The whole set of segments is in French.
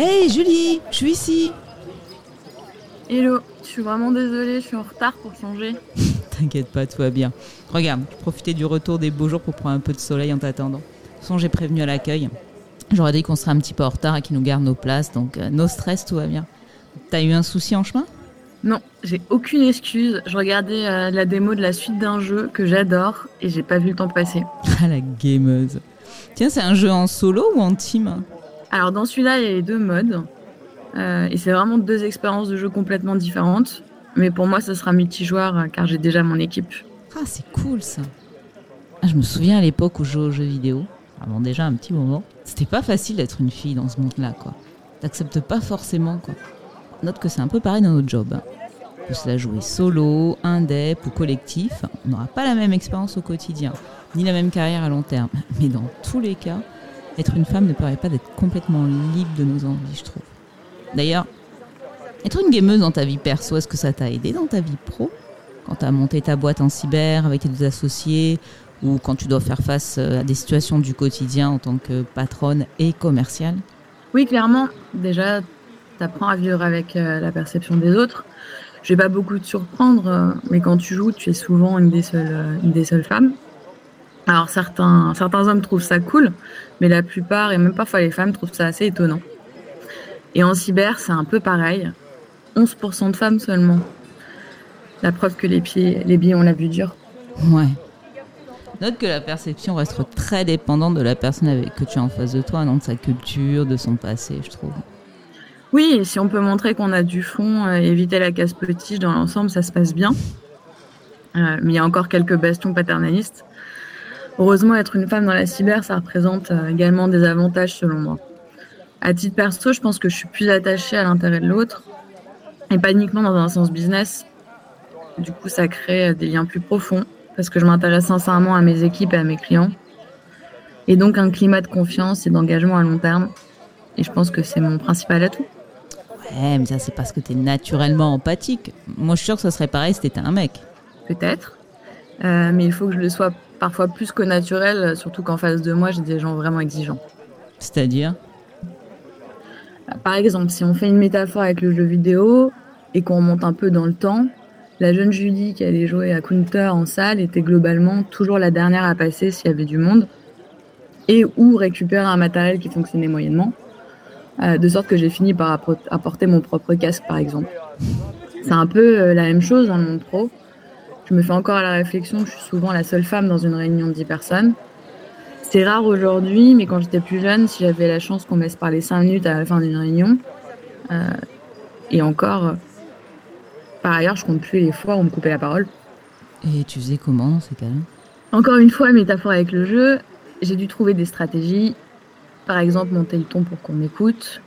Hey Julie, je suis ici. Hello, je suis vraiment désolée, je suis en retard pour changer. T'inquiète pas, tout va bien. Regarde, je profitais du retour des beaux jours pour prendre un peu de soleil en t'attendant. De toute façon, j'ai prévenu à l'accueil. J'aurais dit qu'on serait un petit peu en retard et qu'ils nous gardent nos places, donc euh, no stress, tout va bien. T'as eu un souci en chemin? Non, j'ai aucune excuse. Je regardais euh, la démo de la suite d'un jeu que j'adore et j'ai pas vu le temps passer. Ah la gameuse. Tiens, c'est un jeu en solo ou en team? Alors dans celui-là, il y a les deux modes. Euh, et c'est vraiment deux expériences de jeu complètement différentes. Mais pour moi, ce sera multijoueur euh, car j'ai déjà mon équipe. Ah, c'est cool ça. Ah, je me souviens à l'époque où je jouais aux jeux vidéo, avant déjà un petit moment, c'était pas facile d'être une fille dans ce monde-là, quoi. T'acceptes pas forcément, quoi. Note que c'est un peu pareil dans notre job. Hein. Que cela jouer solo, indep ou collectif, on n'aura pas la même expérience au quotidien, ni la même carrière à long terme. Mais dans tous les cas, être une femme ne permet pas d'être complètement libre de nos envies, je trouve. D'ailleurs, être une gameuse dans ta vie perso, est-ce que ça t'a aidé dans ta vie pro? Quand t'as monté ta boîte en cyber avec tes deux associés ou quand tu dois faire face euh, à des situations du quotidien en tant que patronne et commerciale? Oui, clairement. Déjà, t'apprends à vivre avec euh, la perception des autres. Je vais pas beaucoup te surprendre, euh, mais quand tu joues, tu es souvent une des seules, une des seules femmes. Alors certains, certains hommes trouvent ça cool, mais la plupart, et même parfois les femmes, trouvent ça assez étonnant. Et en cyber, c'est un peu pareil. 11% de femmes seulement. La preuve que les, pieds, les billets ont la vue dure. Ouais. Note que la perception reste très dépendante de la personne avec que tu es en face de toi, non de sa culture, de son passé, je trouve. Oui, si on peut montrer qu'on a du fond, euh, éviter la casse-petite dans l'ensemble, ça se passe bien. Euh, mais il y a encore quelques bastions paternalistes. Heureusement, être une femme dans la cyber, ça représente euh, également des avantages selon moi. À titre perso, je pense que je suis plus attachée à l'intérêt de l'autre et pas uniquement dans un sens business. Du coup, ça crée des liens plus profonds parce que je m'intéresse sincèrement à mes équipes et à mes clients. Et donc un climat de confiance et d'engagement à long terme. Et je pense que c'est mon principal atout. Ouais, mais ça c'est parce que tu es naturellement empathique. Moi je suis sûre que ça serait pareil si t'étais un mec. Peut-être. Euh, mais il faut que je le sois parfois plus que naturel, surtout qu'en face de moi j'ai des gens vraiment exigeants. C'est-à-dire? Par exemple, si on fait une métaphore avec le jeu vidéo et qu'on remonte un peu dans le temps, la jeune Julie qui allait jouer à Counter en salle était globalement toujours la dernière à passer s'il y avait du monde et ou récupérer un matériel qui fonctionnait moyennement, euh, de sorte que j'ai fini par apporter mon propre casque par exemple. C'est un peu euh, la même chose dans le monde pro. Je me fais encore la réflexion que je suis souvent la seule femme dans une réunion de 10 personnes c'est rare aujourd'hui, mais quand j'étais plus jeune, si j'avais la chance qu'on me laisse parler 5 minutes à la fin d'une réunion, euh, et encore, euh, par ailleurs, je compte plus les fois où on me coupait la parole. Et tu faisais comment dans ces cas-là Encore une fois, métaphore avec le jeu, j'ai dû trouver des stratégies. Par exemple, monter le ton pour qu'on m'écoute.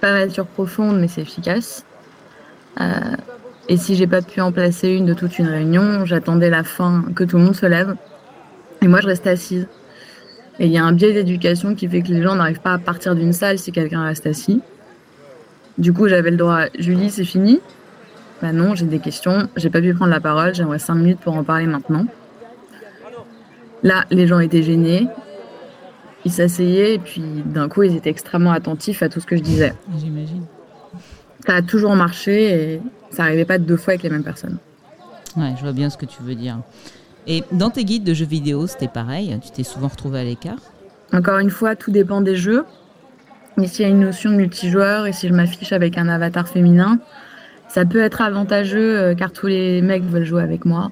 Pas nature profonde, mais c'est efficace. Euh, et si j'ai pas pu en placer une de toute une réunion, j'attendais la fin, que tout le monde se lève. Et moi, je restais assise. Et il y a un biais d'éducation qui fait que les gens n'arrivent pas à partir d'une salle si quelqu'un reste assis. Du coup, j'avais le droit, Julie, c'est fini Bah non, j'ai des questions, j'ai pas pu prendre la parole, j'aimerais cinq minutes pour en parler maintenant. Là, les gens étaient gênés, ils s'asseyaient et puis d'un coup, ils étaient extrêmement attentifs à tout ce que je disais. J'imagine. Ça a toujours marché et ça n'arrivait pas deux fois avec les mêmes personnes. Ouais, je vois bien ce que tu veux dire. Et dans tes guides de jeux vidéo, c'était pareil Tu t'es souvent retrouvé à l'écart? Encore une fois, tout dépend des jeux. Mais s'il y a une notion de multijoueur et si je m'affiche avec un avatar féminin, ça peut être avantageux euh, car tous les mecs veulent jouer avec moi.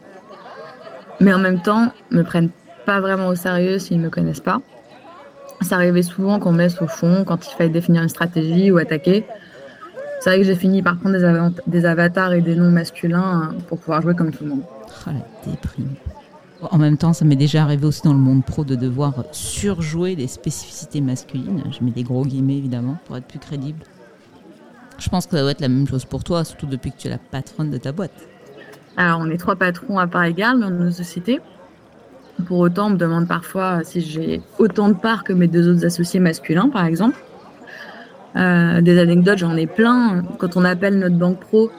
Mais en même temps, me prennent pas vraiment au sérieux s'ils ne me connaissent pas. Ça arrivait souvent qu'on me laisse au fond quand il fallait définir une stratégie ou attaquer. C'est vrai que j'ai fini par prendre des, des, avatars et des noms masculins pour pouvoir jouer comme tout le monde. Oh la déprime. En même temps, ça m'est déjà arrivé aussi dans le monde pro de devoir surjouer les spécificités masculines. Je mets des gros guillemets évidemment pour être plus crédible. Je pense que ça doit être la même chose pour toi, surtout depuis que tu es la patronne de ta boîte. Alors, on est trois patrons à part égale dans nos sociétés. Pour autant, on me demande parfois si j'ai autant de parts que mes deux autres associés masculins, par exemple. Euh, des anecdotes, j'en ai plein. Quand on appelle notre banque pro,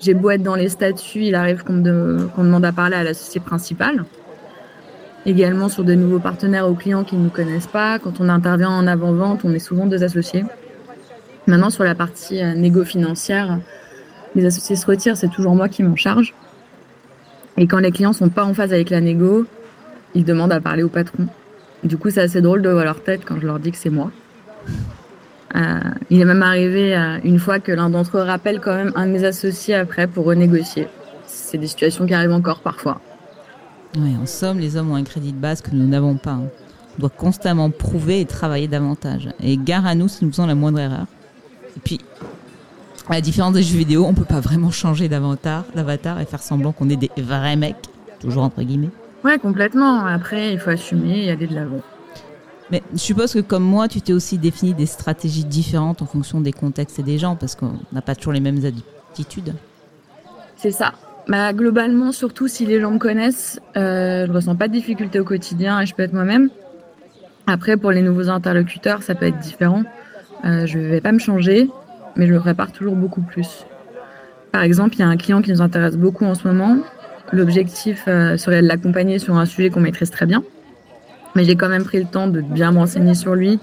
j'ai beau être dans les statuts, il arrive qu'on demande à parler à l'associé principal également sur de nouveaux partenaires aux clients qui ne nous connaissent pas. Quand on intervient en avant-vente, on est souvent deux associés. Maintenant, sur la partie négo financière, les associés se retirent, c'est toujours moi qui m'en charge. Et quand les clients sont pas en phase avec la négo, ils demandent à parler au patron. Du coup, c'est assez drôle de voir leur tête quand je leur dis que c'est moi. Euh, il est même arrivé euh, une fois que l'un d'entre eux rappelle quand même un de mes associés après pour renégocier. C'est des situations qui arrivent encore parfois. Oui, en somme, les hommes ont un crédit de base que nous n'avons pas. On doit constamment prouver et travailler davantage. Et gare à nous si nous faisons la moindre erreur. Et puis, à la différence des jeux vidéo, on peut pas vraiment changer d'avatar, d'avatar et faire semblant qu'on est des vrais mecs, toujours entre guillemets. Ouais, complètement. Après, il faut assumer et aller de l'avant. Mais je suppose que comme moi, tu t'es aussi défini des stratégies différentes en fonction des contextes et des gens, parce qu'on n'a pas toujours les mêmes attitudes. C'est ça. Bah, globalement, surtout si les gens me connaissent, euh, je ressens pas de difficultés au quotidien et je peux être moi-même. Après, pour les nouveaux interlocuteurs, ça peut être différent. Euh, je vais pas me changer, mais je le prépare toujours beaucoup plus. Par exemple, il y a un client qui nous intéresse beaucoup en ce moment. L'objectif euh, serait de l'accompagner sur un sujet qu'on maîtrise très bien. Mais j'ai quand même pris le temps de bien me renseigner sur lui,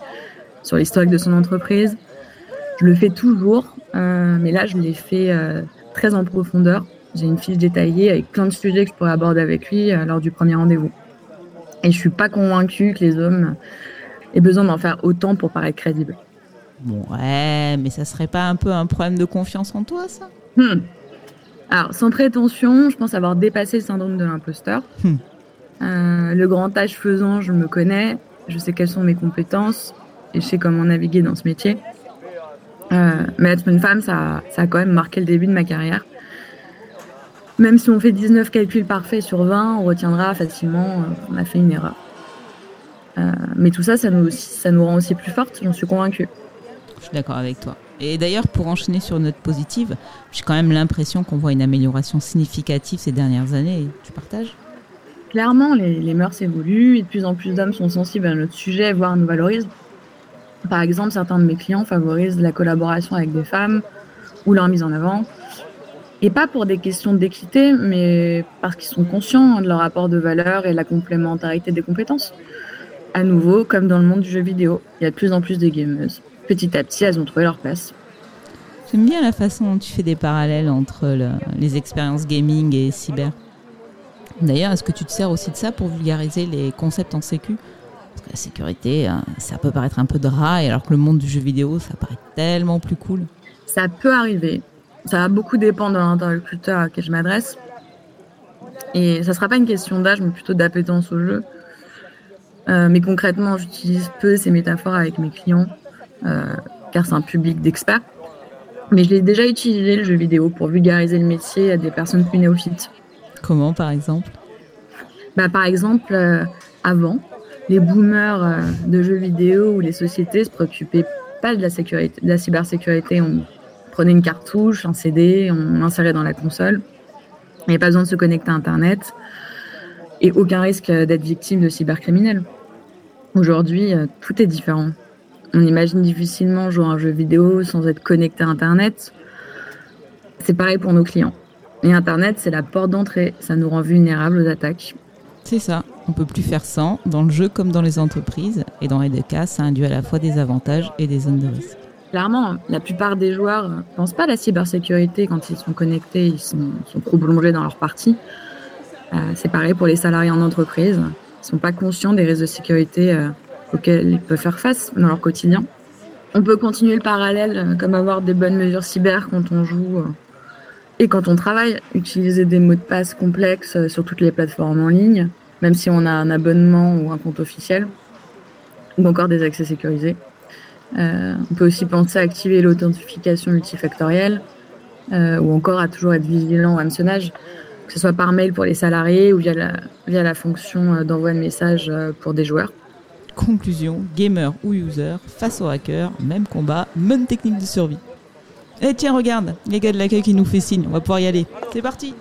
sur l'historique de son entreprise. Je le fais toujours, euh, mais là, je l'ai fait euh, très en profondeur. J'ai une fiche détaillée avec plein de sujets que je pourrais aborder avec lui lors du premier rendez-vous. Et je suis pas convaincue que les hommes aient besoin d'en faire autant pour paraître crédibles. Bon, ouais, mais ça serait pas un peu un problème de confiance en toi, ça? Hmm. Alors, sans prétention, je pense avoir dépassé le syndrome de l'imposteur. Hmm. Euh, le grand âge faisant, je me connais, je sais quelles sont mes compétences et je sais comment naviguer dans ce métier. Euh, mais être une femme, ça, ça a quand même marqué le début de ma carrière. Même si on fait 19 calculs parfaits sur 20, on retiendra facilement qu'on a fait une erreur. Euh, mais tout ça, ça nous, rend aussi plus fortes, j'en suis convaincue. Je suis d'accord avec toi. Et d'ailleurs, pour enchaîner sur note positive, j'ai quand même l'impression qu'on voit une amélioration significative ces dernières années. Tu partages? Clairement, les, mœurs évoluent et de plus en plus d'hommes sont sensibles à notre sujet, voire nous valorisent. Par exemple, certains de mes clients favorisent la collaboration avec des femmes ou leur mise en avant. Et pas pour des questions d'équité, mais parce qu'ils sont conscients de leur rapport de valeur et la complémentarité des compétences. À nouveau, comme dans le monde du jeu vidéo, il y a de plus en plus de gameuses petit à petit, elles ont trouvé leur place. J'aime bien la façon dont tu fais des parallèles entre les expériences gaming et cyber. D'ailleurs, est-ce que tu te sers aussi de ça pour vulgariser les concepts en sécu? Parce que la sécurité, hein, ça peut paraître un peu dry, alors que le monde du jeu vidéo, ça paraît tellement plus cool. Ça peut arriver. Ça va beaucoup dépendre de l'interlocuteur à qui je m'adresse. Et ça ne sera pas une question d'âge, mais plutôt d'appétence au jeu. Euh, mais concrètement, j'utilise peu ces métaphores avec mes clients. Euh, car c'est un public d'experts. Mais je l'ai déjà utilisé, le jeu vidéo, pour vulgariser le métier à des personnes plus néophytes. Comment, par exemple bah, Par exemple, euh, avant, les boomers euh, de jeux vidéo ou les sociétés se préoccupaient pas de la, sécurité, de la cybersécurité. On prenait une cartouche, un CD, on l'insérait dans la console. Il n'y avait pas besoin de se connecter à Internet et aucun risque d'être victime de cybercriminels. Aujourd'hui, tout est différent. On imagine difficilement jouer à un jeu vidéo sans être connecté à Internet. C'est pareil pour nos clients. Et Internet, c'est la porte d'entrée. Ça nous rend vulnérables aux attaques. C'est ça. On peut plus faire sans, dans le jeu comme dans les entreprises. Et dans les deux cas, ça induit à la fois des avantages et des zones de risque. Clairement, la plupart des joueurs ne pensent pas à la cybersécurité quand ils sont connectés, ils sont, trop plongés dans leur partie. Euh, c'est pareil pour les salariés en entreprise. Ils ne sont pas conscients des risques de sécurité euh, auxquels ils peuvent faire face dans leur quotidien. On peut continuer le parallèle, euh, comme avoir des bonnes mesures cyber quand on joue euh, et quand on travaille, utiliser des mots de passe complexes euh, sur toutes les plateformes en ligne, même si on a un abonnement ou un compte officiel, ou encore des accès sécurisés. on peut aussi penser à activer l'authentification multifactorielle, ou encore à toujours être vigilant au hameçonnage, que ce soit par mail pour les salariés ou via la, via la fonction d'envoi de messages pour des joueurs. Conclusion, gamer ou user, face au hacker, même combat, même technique de survie. Eh tiens, regarde, les gars de l'accueil qui nous fait signe, on va pouvoir y aller. C'est parti